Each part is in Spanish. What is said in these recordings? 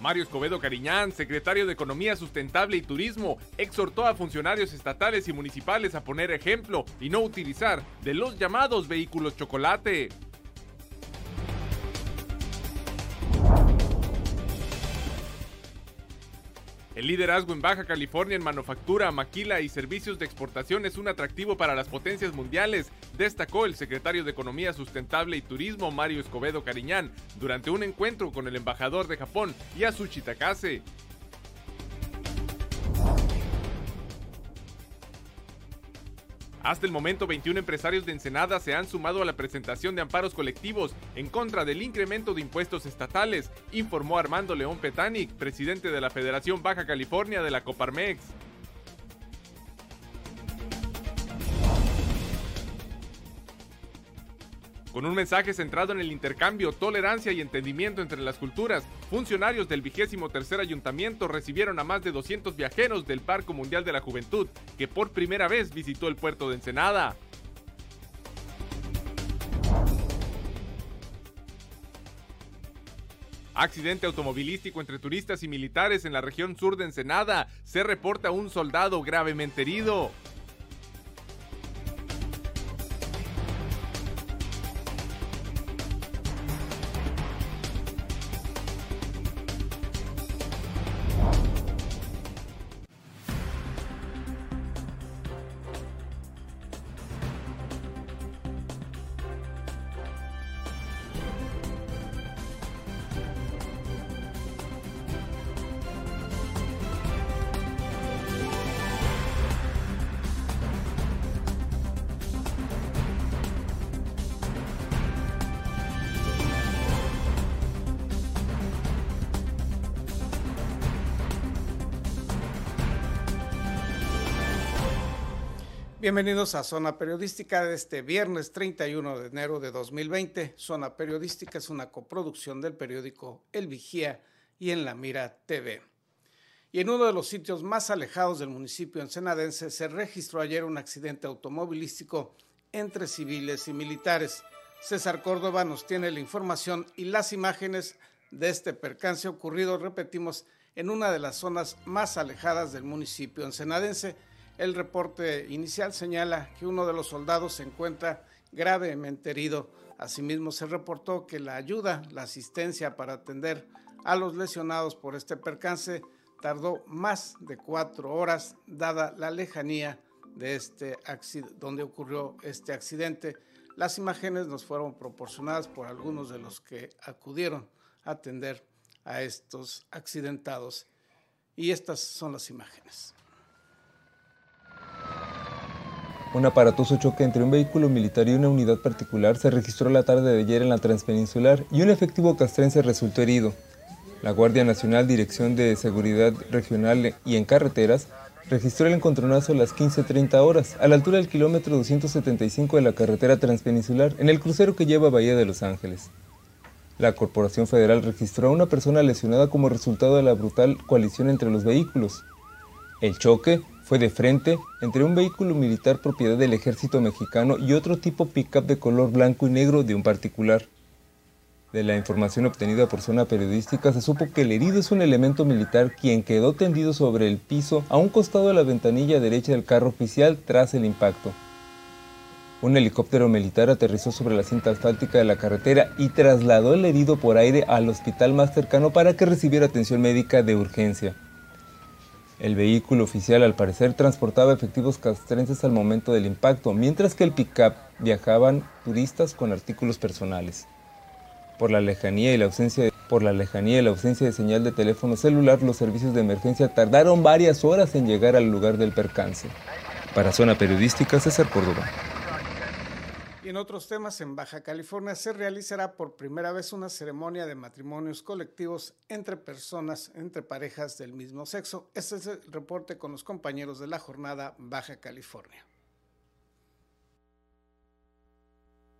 Mario Escobedo Cariñán, secretario de Economía Sustentable y Turismo, exhortó a funcionarios estatales y municipales a poner ejemplo y no utilizar de los llamados vehículos chocolate. El liderazgo en Baja California en manufactura, maquila y servicios de exportación es un atractivo para las potencias mundiales, destacó el secretario de Economía Sustentable y Turismo Mario Escobedo Cariñán durante un encuentro con el embajador de Japón Yasushi Takase. Hasta el momento, 21 empresarios de Ensenada se han sumado a la presentación de amparos colectivos en contra del incremento de impuestos estatales, informó Armando León Petanic, presidente de la Federación Baja California de la Coparmex. Con un mensaje centrado en el intercambio, tolerancia y entendimiento entre las culturas, funcionarios del vigésimo tercer ayuntamiento recibieron a más de 200 viajeros del Parco Mundial de la Juventud, que por primera vez visitó el puerto de Ensenada. Accidente automovilístico entre turistas y militares en la región sur de Ensenada. Se reporta un soldado gravemente herido. Bienvenidos a Zona Periodística de este viernes 31 de enero de 2020. Zona Periodística es una coproducción del periódico El Vigía y en La Mira TV. Y en uno de los sitios más alejados del municipio ensenadense se registró ayer un accidente automovilístico entre civiles y militares. César Córdoba nos tiene la información y las imágenes de este percance ocurrido, repetimos, en una de las zonas más alejadas del municipio ensenadense el reporte inicial señala que uno de los soldados se encuentra gravemente herido. Asimismo, se reportó que la ayuda, la asistencia para atender a los lesionados por este percance tardó más de cuatro horas, dada la lejanía de este donde ocurrió este accidente. Las imágenes nos fueron proporcionadas por algunos de los que acudieron a atender a estos accidentados. Y estas son las imágenes. Un aparatoso choque entre un vehículo militar y una unidad particular se registró la tarde de ayer en la Transpeninsular y un efectivo castrense resultó herido. La Guardia Nacional, Dirección de Seguridad Regional y en Carreteras, registró el encontronazo a las 15.30 horas, a la altura del kilómetro 275 de la carretera transpeninsular, en el crucero que lleva Bahía de Los Ángeles. La Corporación Federal registró a una persona lesionada como resultado de la brutal coalición entre los vehículos. El choque fue de frente entre un vehículo militar propiedad del ejército mexicano y otro tipo pickup de color blanco y negro de un particular. De la información obtenida por zona periodística se supo que el herido es un elemento militar quien quedó tendido sobre el piso a un costado de la ventanilla derecha del carro oficial tras el impacto. Un helicóptero militar aterrizó sobre la cinta asfáltica de la carretera y trasladó el herido por aire al hospital más cercano para que recibiera atención médica de urgencia. El vehículo oficial al parecer transportaba efectivos castrenses al momento del impacto, mientras que el pick-up viajaban turistas con artículos personales. Por la lejanía y la ausencia de, señal de teléfono celular, los servicios de emergencia tardaron varias horas en llegar al lugar del percance. Para Zona Periodística, César Córdoba en otros temas, en Baja California se realizará por primera vez una ceremonia de matrimonios colectivos entre personas, entre parejas del mismo sexo. Este es el reporte con los compañeros de la jornada Baja California.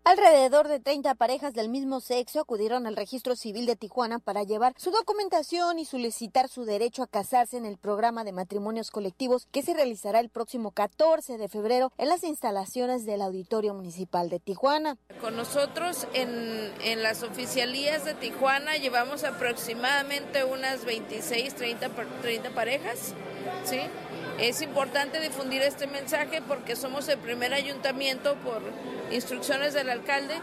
Alrededor de 30 parejas del mismo sexo acudieron al registro civil de Tijuana para llevar su documentación y solicitar su derecho a casarse en el programa de matrimonios colectivos que se realizará el próximo 14 de febrero en las instalaciones del Auditorio Municipal de Tijuana. Con nosotros en, en las oficialías de Tijuana llevamos aproximadamente unas 26, 30, 30 parejas, ¿sí? Es importante difundir este mensaje porque somos el primer ayuntamiento por instrucciones del alcalde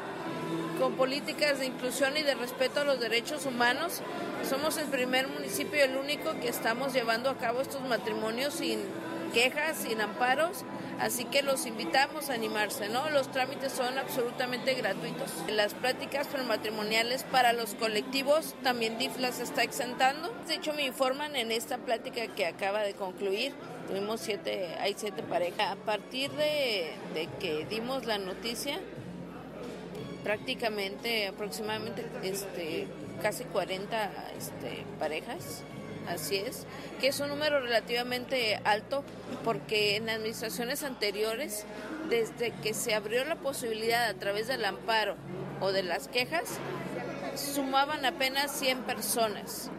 con políticas de inclusión y de respeto a los derechos humanos. Somos el primer municipio el único que estamos llevando a cabo estos matrimonios sin quejas, sin amparos, así que los invitamos a animarse, ¿no? Los trámites son absolutamente gratuitos. Las prácticas prematrimoniales para los colectivos también DIF las está exentando. De hecho, me informan en esta plática que acaba de concluir Tuvimos siete, hay siete parejas. A partir de, que dimos la noticia, prácticamente, aproximadamente, este, casi 40 este, parejas, así es, que es un número relativamente alto porque en administraciones anteriores, desde que se abrió la posibilidad a través del amparo o de las quejas, sumaban apenas 100 personas.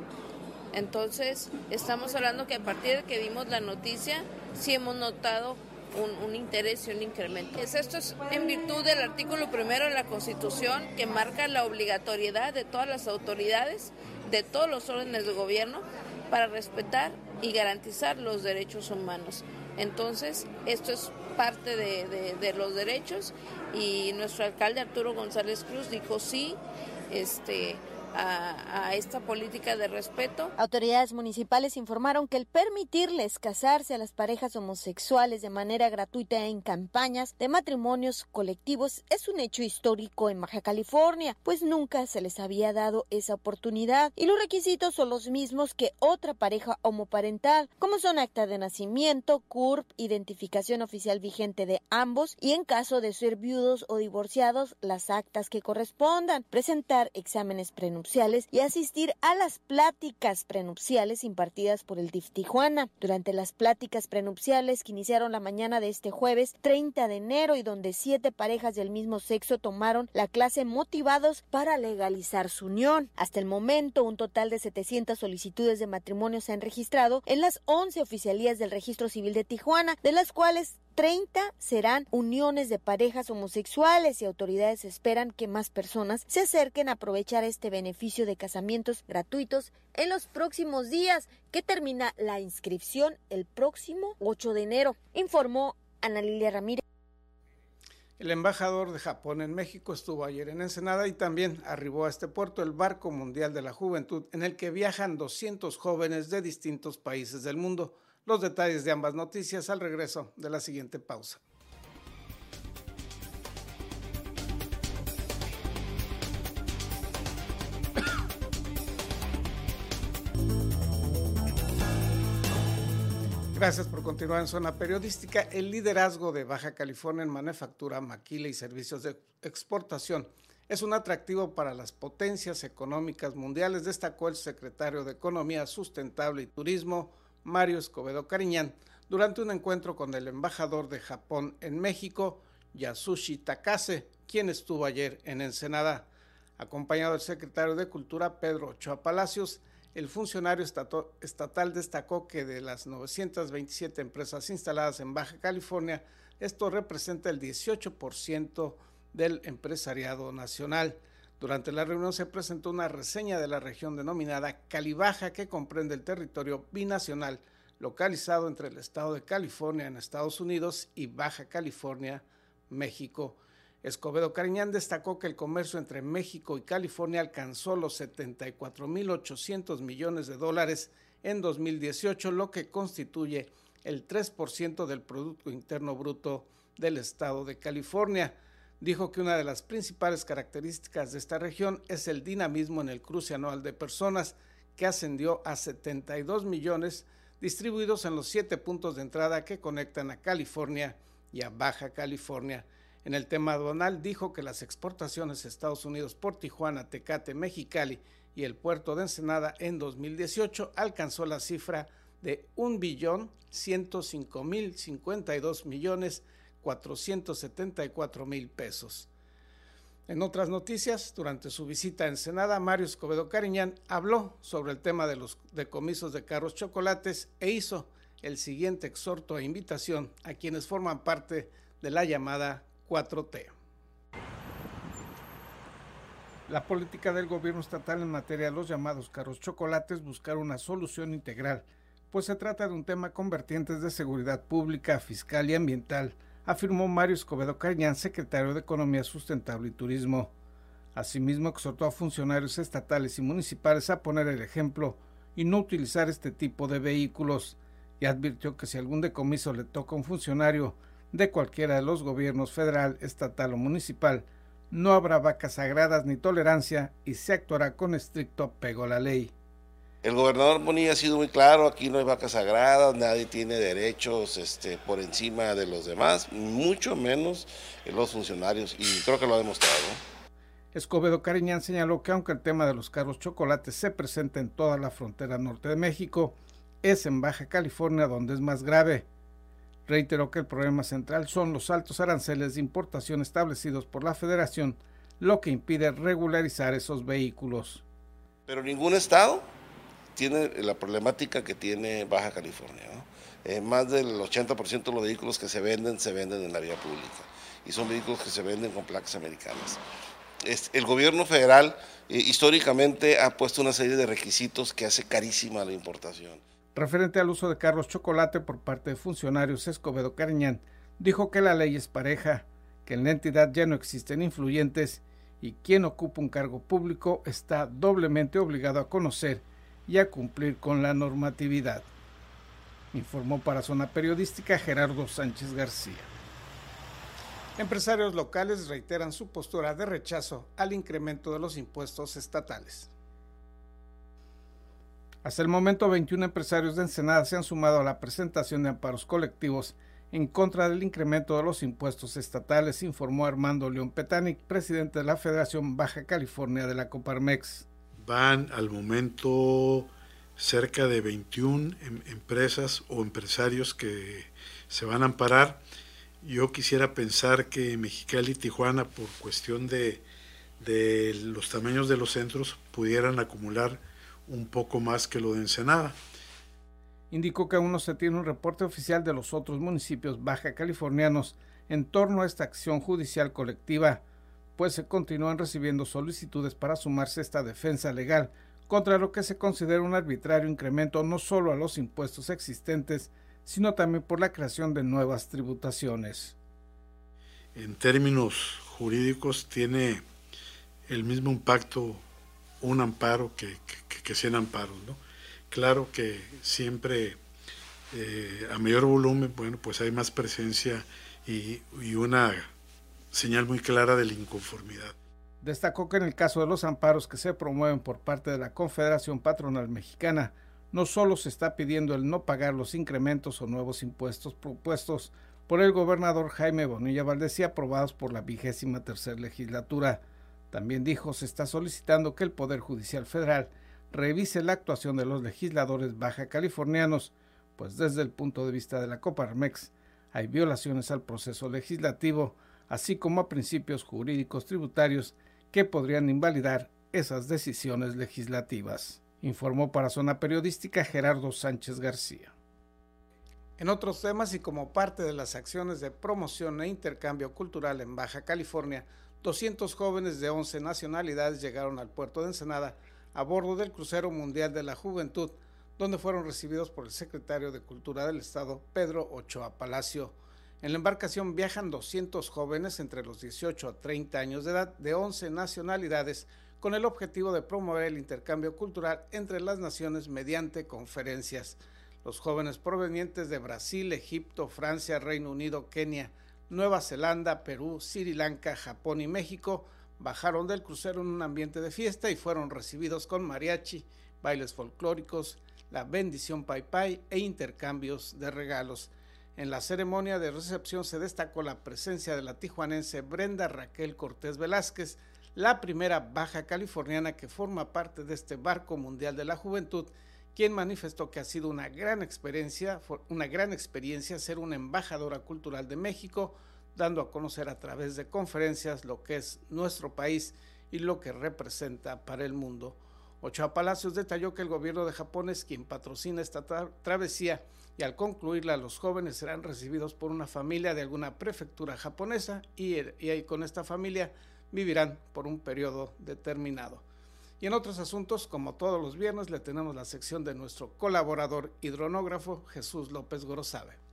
Entonces, estamos hablando que a partir de que dimos la noticia, sí hemos notado un, interés y un incremento. Esto es en virtud del artículo primero de la Constitución que marca la obligatoriedad de todas las autoridades, de todos los órdenes de gobierno, para respetar y garantizar los derechos humanos. Entonces, esto es parte de, de los derechos y nuestro alcalde Arturo González Cruz dijo sí, este a, esta política de respeto. Autoridades municipales informaron que el permitirles casarse a las parejas homosexuales de manera gratuita en campañas de matrimonios colectivos es un hecho histórico en Baja California, pues nunca se les había dado esa oportunidad y los requisitos son los mismos que otra pareja homoparental, como son acta de nacimiento, CURP, identificación oficial vigente de ambos y en caso de ser viudos o divorciados, las actas que correspondan, presentar exámenes y asistir a las pláticas prenupciales impartidas por el DIF Tijuana. Durante las pláticas prenupciales que iniciaron la mañana de este jueves 30 de enero y donde siete parejas del mismo sexo tomaron la clase motivados para legalizar su unión. Hasta el momento, un total de 700 solicitudes de matrimonio se han registrado en las 11 oficialías del registro civil de Tijuana, de las cuales 30 serán uniones de parejas homosexuales y autoridades esperan que más personas se acerquen a aprovechar este beneficio de casamientos gratuitos en los próximos días, que termina la inscripción el próximo 8 de enero, informó Ana Lilia Ramírez. El embajador de Japón en México estuvo ayer en Ensenada y también arribó a este puerto el Barco Mundial de la Juventud, en el que viajan 200 jóvenes de distintos países del mundo. Los detalles de ambas noticias al regreso de la siguiente pausa. Gracias por continuar en Zona Periodística. El liderazgo de Baja California en manufactura, maquila y servicios de exportación es un atractivo para las potencias económicas mundiales, destacó el secretario de Economía Sustentable y Turismo, Mario Escobedo Cariñán, durante un encuentro con el embajador de Japón en México, Yasushi Takase, quien estuvo ayer en Ensenada. Acompañado del secretario de Cultura, Pedro Ochoa Palacios, el funcionario estatal destacó que de las 927 empresas instaladas en Baja California, esto representa el 18% del empresariado nacional. Durante la reunión se presentó una reseña de la región denominada Calibaja que comprende el territorio binacional localizado entre el estado de California en Estados Unidos y Baja California, México. Escobedo Cariñán destacó que el comercio entre México y California alcanzó los 74.800 millones de dólares en 2018, lo que constituye el 3% del Producto Interno Bruto del estado de California dijo que una de las principales características de esta región es el dinamismo en el cruce anual de personas, que ascendió a 72 millones, distribuidos en los siete puntos de entrada que conectan a California y a Baja California. En el tema aduanal dijo que las exportaciones a Estados Unidos por Tijuana, Tecate, Mexicali y el puerto de Ensenada en 2018 alcanzó la cifra de un billón 105 mil 52 millones 474 mil pesos. En otras noticias, durante su visita a Ensenada, Mario Escobedo Cariñán habló sobre el tema de los decomisos de carros chocolates e hizo el siguiente exhorto e invitación a quienes forman parte de la llamada 4T. La política del gobierno estatal en materia de los llamados carros chocolates buscar una solución integral, pues se trata de un tema con vertientes de seguridad pública, fiscal y ambiental, afirmó Mario Escobedo Cañán, secretario de Economía Sustentable y Turismo. Asimismo, exhortó a funcionarios estatales y municipales a poner el ejemplo y no utilizar este tipo de vehículos, y advirtió que si algún decomiso le toca a un funcionario de cualquiera de los gobiernos federal, estatal o municipal, no habrá vacas sagradas ni tolerancia y se actuará con estricto apego a la ley. El gobernador Bonilla ha sido muy claro, aquí no hay vacas sagradas, nadie tiene derechos este, por encima de los demás, mucho menos los funcionarios, y creo que lo ha demostrado. Escobedo Cariñán señaló que aunque el tema de los carros chocolates se presenta en toda la frontera norte de México, es en Baja California donde es más grave. Reiteró que el problema central son los altos aranceles de importación establecidos por la federación, lo que impide regularizar esos vehículos. Pero ningún estado tiene la problemática que tiene Baja California. Eh, más del 80% de los vehículos que se venden se venden en la vía pública y son vehículos que se venden con placas americanas. el gobierno federal eh, históricamente ha puesto una serie de requisitos que hace carísima la importación. Referente al uso de carros chocolate por parte de funcionarios, Escobedo Cariñán dijo que la ley es pareja, que en la entidad ya no existen influyentes y quien ocupa un cargo público está doblemente obligado a conocer y a cumplir con la normatividad. Informó para Zona Periodística Gerardo Sánchez García. Empresarios locales reiteran su postura de rechazo al incremento de los impuestos estatales. Hasta el momento, 21 empresarios de Ensenada se han sumado a la presentación de amparos colectivos en contra del incremento de los impuestos estatales, informó Armando León Petanic, presidente de la Federación Baja California de la Coparmex. Van al momento cerca de 21 em, empresas o empresarios que se van a amparar. Yo quisiera pensar que Mexicali y Tijuana, por cuestión de, de los tamaños de los centros, pudieran acumular un poco más que lo de Ensenada. Indicó que aún no se tiene un reporte oficial de los otros municipios baja californianos en torno a esta acción judicial colectiva, pues se continúan recibiendo solicitudes para sumarse a esta defensa legal contra lo que se considera un arbitrario incremento no solo a los impuestos existentes, sino también por la creación de nuevas tributaciones. En términos jurídicos tiene el mismo impacto un amparo que, que, que 100 amparos. ¿no? Claro que siempre eh, a mayor volumen, bueno, pues hay más presencia y, y una señal muy clara de la inconformidad. Destacó que en el caso de los amparos que se promueven por parte de la Confederación Patronal Mexicana, no solo se está pidiendo el no pagar los incrementos o nuevos impuestos propuestos por el gobernador Jaime Bonilla Valdés y aprobados por la vigésima tercera legislatura, también dijo se está solicitando que el Poder Judicial Federal revise la actuación de los legisladores baja californianos, pues desde el punto de vista de la Coparmex hay violaciones al proceso legislativo, así como a principios jurídicos tributarios que podrían invalidar esas decisiones legislativas, informó para Zona Periodística Gerardo Sánchez García. En otros temas y como parte de las acciones de promoción e intercambio cultural en Baja California, 200 jóvenes de 11 nacionalidades llegaron al puerto de Ensenada a bordo del crucero mundial de la juventud, donde fueron recibidos por el secretario de Cultura del Estado, Pedro Ochoa Palacio. En la embarcación viajan 200 jóvenes entre los 18 a 30 años de edad de 11 nacionalidades con el objetivo de promover el intercambio cultural entre las naciones mediante conferencias. Los jóvenes provenientes de Brasil, Egipto, Francia, Reino Unido, Kenia, Nueva Zelanda, Perú, Sri Lanka, Japón y México bajaron del crucero en un ambiente de fiesta y fueron recibidos con mariachi, bailes folclóricos, la bendición pai pai e intercambios de regalos. En la ceremonia de recepción se destacó la presencia de la tijuanense Brenda Raquel Cortés Velázquez, la primera baja californiana que forma parte de este barco mundial de la juventud, quien manifestó que ha sido una gran experiencia, una gran experiencia ser una embajadora cultural de México dando a conocer a través de conferencias lo que es nuestro país y lo que representa para el mundo. Ochoa Palacios detalló que el gobierno de Japón es quien patrocina esta travesía y al concluirla los jóvenes serán recibidos por una familia de alguna prefectura japonesa y, ahí con esta familia vivirán por un periodo determinado. Y en otros asuntos, como todos los viernes, le tenemos la sección de nuestro colaborador hidronógrafo Jesús López Gorosabe.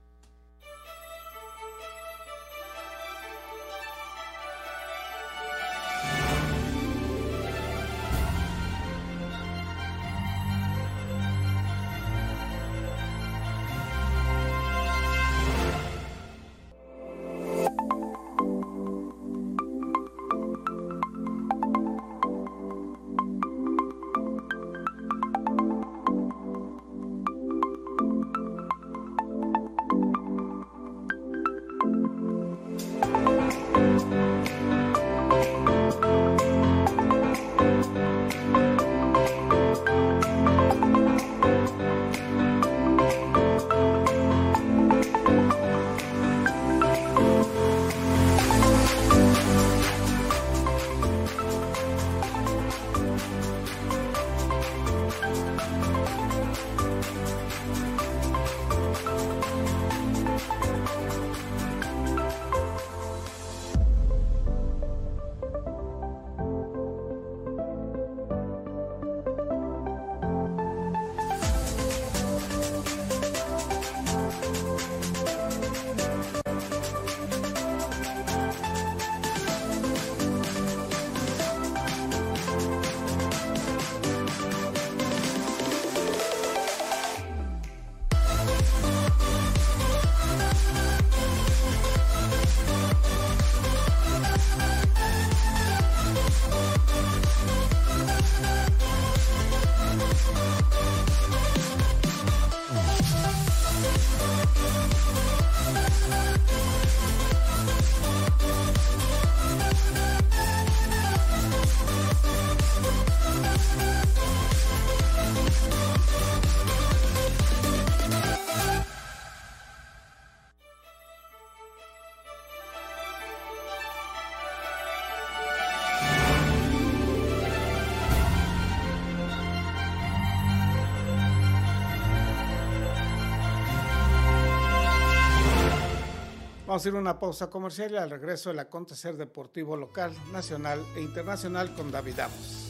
Vamos a ir una pausa comercial y al regreso el acontecer deportivo local, nacional e internacional con David Amos.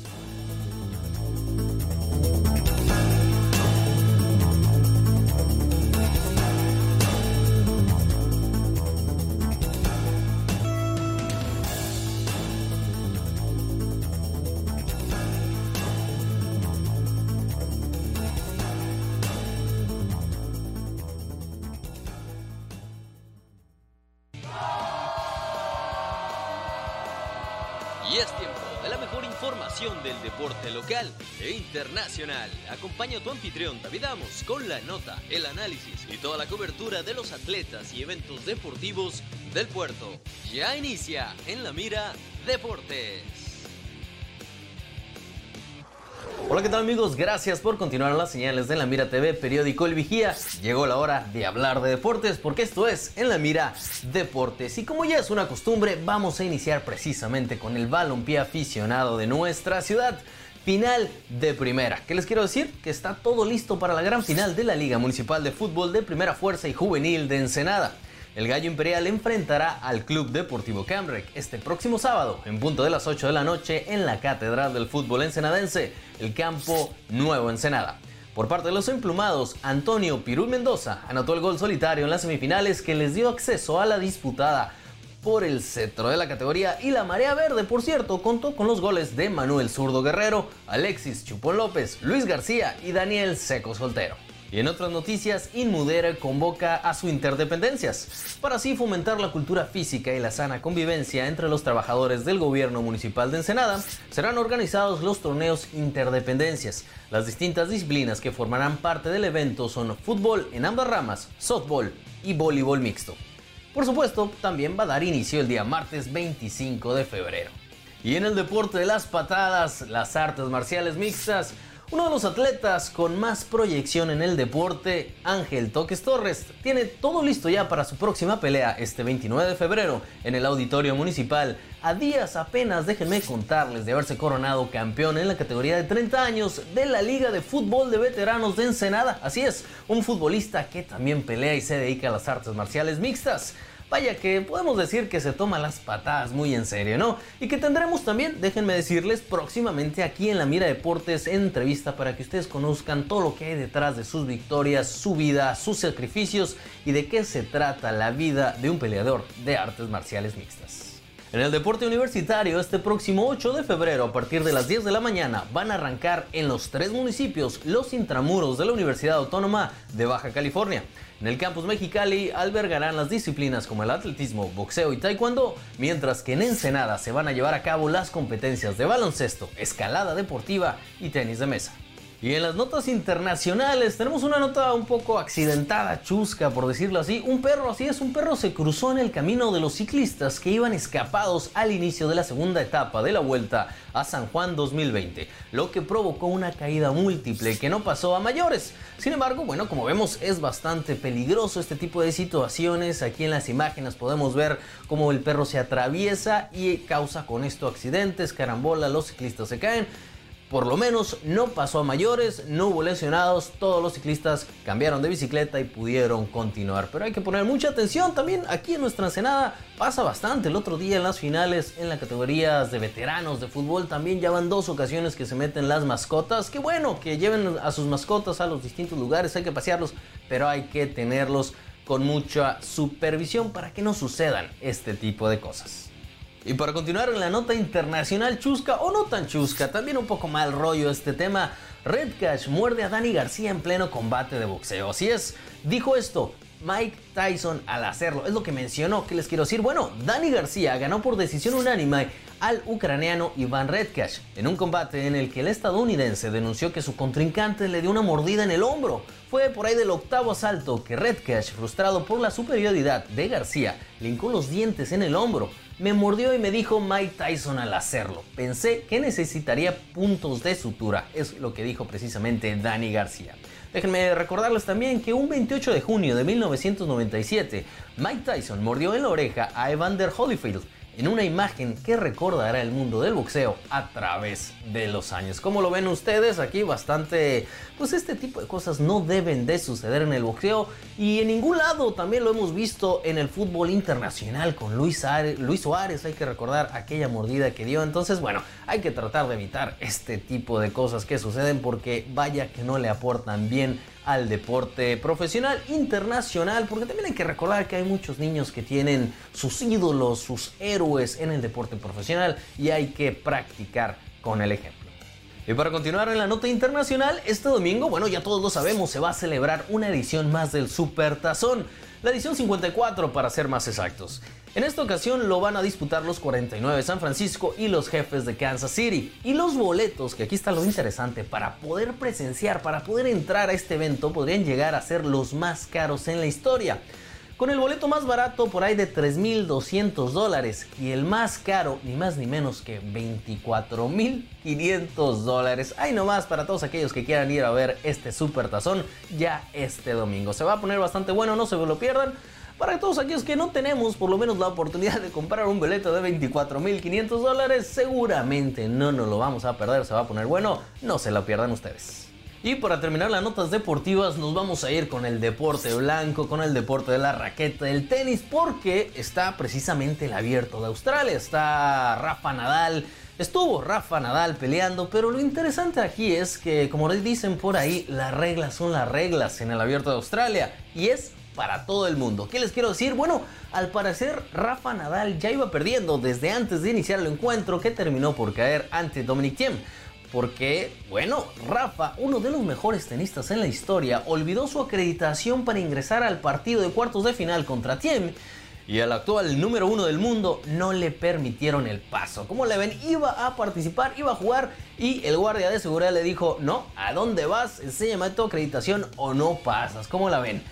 Internacional. Acompaña a tu anfitrión David Amos con la nota, el análisis y toda la cobertura de los atletas y eventos deportivos del puerto. Ya inicia en la mira Deportes. Hola, ¿qué tal amigos? Gracias por continuar las señales de La Mira TV, periódico El Vigía. Llegó la hora de hablar de deportes porque esto es En La Mira Deportes. Y como ya es una costumbre, vamos a iniciar precisamente con el balompié aficionado de nuestra ciudad final de primera. ¿Qué les quiero decir? Que está todo listo para la gran final de la Liga Municipal de Fútbol de Primera Fuerza y Juvenil de Ensenada. El Gallo Imperial enfrentará al Club Deportivo Camrec este próximo sábado, en punto de las 8 de la noche, en la Catedral del Fútbol Ensenadense, el Campo Nuevo Ensenada. Por parte de los emplumados, Antonio Pirul Mendoza anotó el gol solitario en las semifinales que les dio acceso a la disputada por el cetro de la categoría y la marea verde, por cierto, contó con los goles de Manuel Zurdo Guerrero, Alexis Chupón López, Luis García y Daniel Seco Soltero. Y en otras noticias, Inmudera convoca a su interdependencias, para así fomentar la cultura física y la sana convivencia entre los trabajadores del gobierno municipal de Ensenada. Serán organizados los torneos interdependencias. Las distintas disciplinas que formarán parte del evento son fútbol en ambas ramas, softball y voleibol mixto. Por supuesto, también va a dar inicio el día martes 25 de febrero. Y en el deporte de las patadas, las artes marciales mixtas, Uno de los atletas con más proyección en el deporte, Ángel Toques Torres, tiene todo listo ya para su próxima pelea este 29 de febrero en el Auditorio Municipal. A días apenas, déjenme contarles de haberse coronado campeón en la categoría de 30 años de la Liga de Fútbol de Veteranos de Ensenada. Así es, un futbolista que también pelea y se dedica a las artes marciales mixtas. Vaya que podemos decir que se toma las patadas muy en serio, ¿no? Y que tendremos también, déjenme decirles, próximamente aquí en la Mira Deportes entrevista para que ustedes conozcan todo lo que hay detrás de sus victorias, su vida, sus sacrificios y de qué se trata la vida de un peleador de artes marciales mixtas. En el deporte universitario, este próximo 8 de febrero, a partir de las 10 de la mañana, van a arrancar en los tres municipios los intramuros de la Universidad Autónoma de Baja California. En el campus Mexicali albergarán las disciplinas como el atletismo, boxeo y taekwondo, mientras que en Ensenada se van a llevar a cabo las competencias de baloncesto, escalada deportiva y tenis de mesa. Y en las notas internacionales tenemos una nota un poco accidentada, chusca por decirlo así. Un perro, así es, un perro se cruzó en el camino de los ciclistas que iban escapados al inicio de la segunda etapa de la vuelta a San Juan 2020, lo que provocó una caída múltiple que no pasó a mayores. Sin embargo, bueno, como vemos es bastante peligroso este tipo de situaciones. Aquí en las imágenes podemos ver cómo el perro se atraviesa y causa con esto accidentes, carambola, los ciclistas se caen. Por lo menos no pasó a mayores, no hubo lesionados, todos los ciclistas cambiaron de bicicleta y pudieron continuar. Pero hay que poner mucha atención también aquí en nuestra Ensenada. Pasa bastante el otro día en las finales en las categorías de veteranos de fútbol. También ya van dos ocasiones que se meten las mascotas. Qué bueno que lleven a sus mascotas a los distintos lugares, hay que pasearlos, pero hay que tenerlos con mucha supervisión para que no sucedan este tipo de cosas. Y para continuar en la nota internacional chusca o no tan chusca, también un poco mal rollo este tema, Red Cash muerde a Dani García en pleno combate de boxeo. Así es, dijo esto Mike Tyson al hacerlo. Es lo que mencionó. ¿Qué les quiero decir? Bueno, Dani García ganó por decisión unánime al ucraniano Iván Redcash en un combate en el que el estadounidense denunció que su contrincante le dio una mordida en el hombro. Fue por ahí del octavo asalto que Redcash, frustrado por la superioridad de García, le hincó los dientes en el hombro. Me mordió y me dijo Mike Tyson al hacerlo. Pensé que necesitaría puntos de sutura, es lo que dijo precisamente Dani García. Déjenme recordarles también que un 28 de junio de 1997, Mike Tyson mordió en la oreja a Evander Holyfield, en una imagen que recordará el mundo del boxeo a través de los años. Como lo ven ustedes aquí bastante, pues este tipo de cosas no deben de suceder en el boxeo y en ningún lado también lo hemos visto en el fútbol internacional con Luis, Luis Suárez, hay que recordar aquella mordida que dio, entonces bueno, hay que tratar de evitar este tipo de cosas que suceden porque vaya que no le aportan bien al deporte profesional internacional, porque también hay que recordar que hay muchos niños que tienen sus ídolos, sus héroes en el deporte profesional y hay que practicar con el ejemplo. Y para continuar en la nota internacional, este domingo, bueno, ya todos lo sabemos, se va a celebrar una edición más del Super Tazón, la edición 54 para ser más exactos. En esta ocasión lo van a disputar los 49 de San Francisco y los jefes de Kansas City. Y los boletos, que aquí está lo interesante, para poder presenciar, para poder entrar a este evento, podrían llegar a ser los más caros en la historia. Con el boleto más barato por ahí de 3.200 dólares y el más caro, ni más ni menos que 24.500 dólares. Ahí nomás para todos aquellos que quieran ir a ver este super tazón ya este domingo. Se va a poner bastante bueno, no se lo pierdan. Para todos aquellos que no tenemos por lo menos la oportunidad de comprar un boleto de 24.500 dólares, seguramente no nos lo vamos a perder, se va a poner bueno, no se lo pierdan ustedes. Y para terminar las notas deportivas nos vamos a ir con el deporte blanco, con el deporte de la raqueta, el tenis, porque está precisamente el abierto de Australia, está Rafa Nadal. Estuvo Rafa Nadal peleando, pero lo interesante aquí es que, como dicen por ahí, las reglas son las reglas en el abierto de Australia. Y es para todo el mundo. ¿Qué les quiero decir? Bueno, al parecer Rafa Nadal ya iba perdiendo desde antes de iniciar el encuentro que terminó por caer ante Dominic Thiem. Porque, bueno, Rafa, uno de los mejores tenistas en la historia, olvidó su acreditación para ingresar al partido de cuartos de final contra Thiem y al actual número uno del mundo no le permitieron el paso. Como le ven, iba a participar, iba a jugar y el guardia de seguridad le dijo, no, ¿a dónde vas? Enséñame tu acreditación o no pasas. ¿Cómo la ven?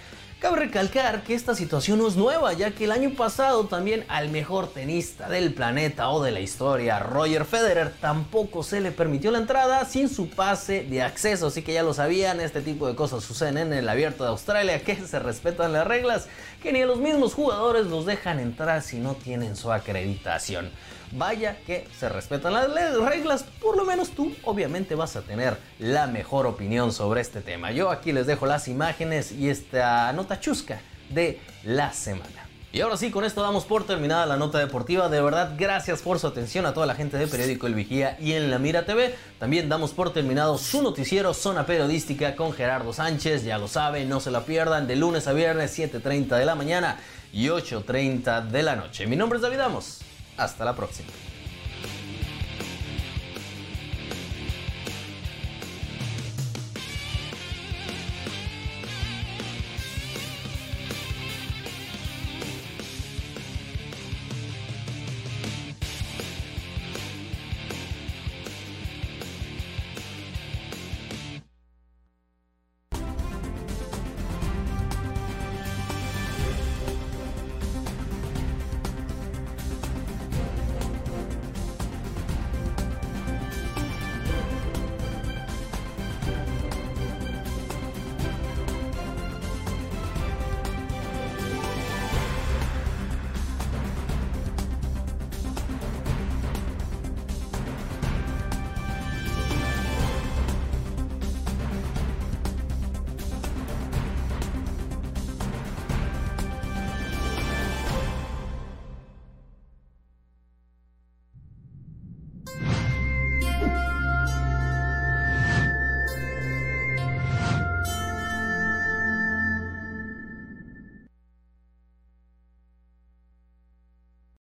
Cabe recalcar que esta situación no es nueva, ya que el año pasado también al mejor tenista del planeta o de la historia, Roger Federer, tampoco se le permitió la entrada sin su pase de acceso. Así que ya lo sabían, este tipo de cosas suceden en el abierto de Australia, que se respetan las reglas, que ni a los mismos jugadores los dejan entrar si no tienen su acreditación. Vaya que se respetan las reglas, por lo menos tú obviamente vas a tener la mejor opinión sobre este tema. Yo aquí les dejo las imágenes y esta nota chusca de la semana. Y ahora sí, con esto damos por terminada la nota deportiva. De verdad, gracias por su atención a toda la gente de Periódico El Vigía y en La Mira TV. También damos por terminado su noticiero Zona Periodística con Gerardo Sánchez. Ya lo saben, no se la pierdan de lunes a viernes, 7.30 de la mañana y 8.30 de la noche. Mi nombre es David Amos. Hasta la próxima.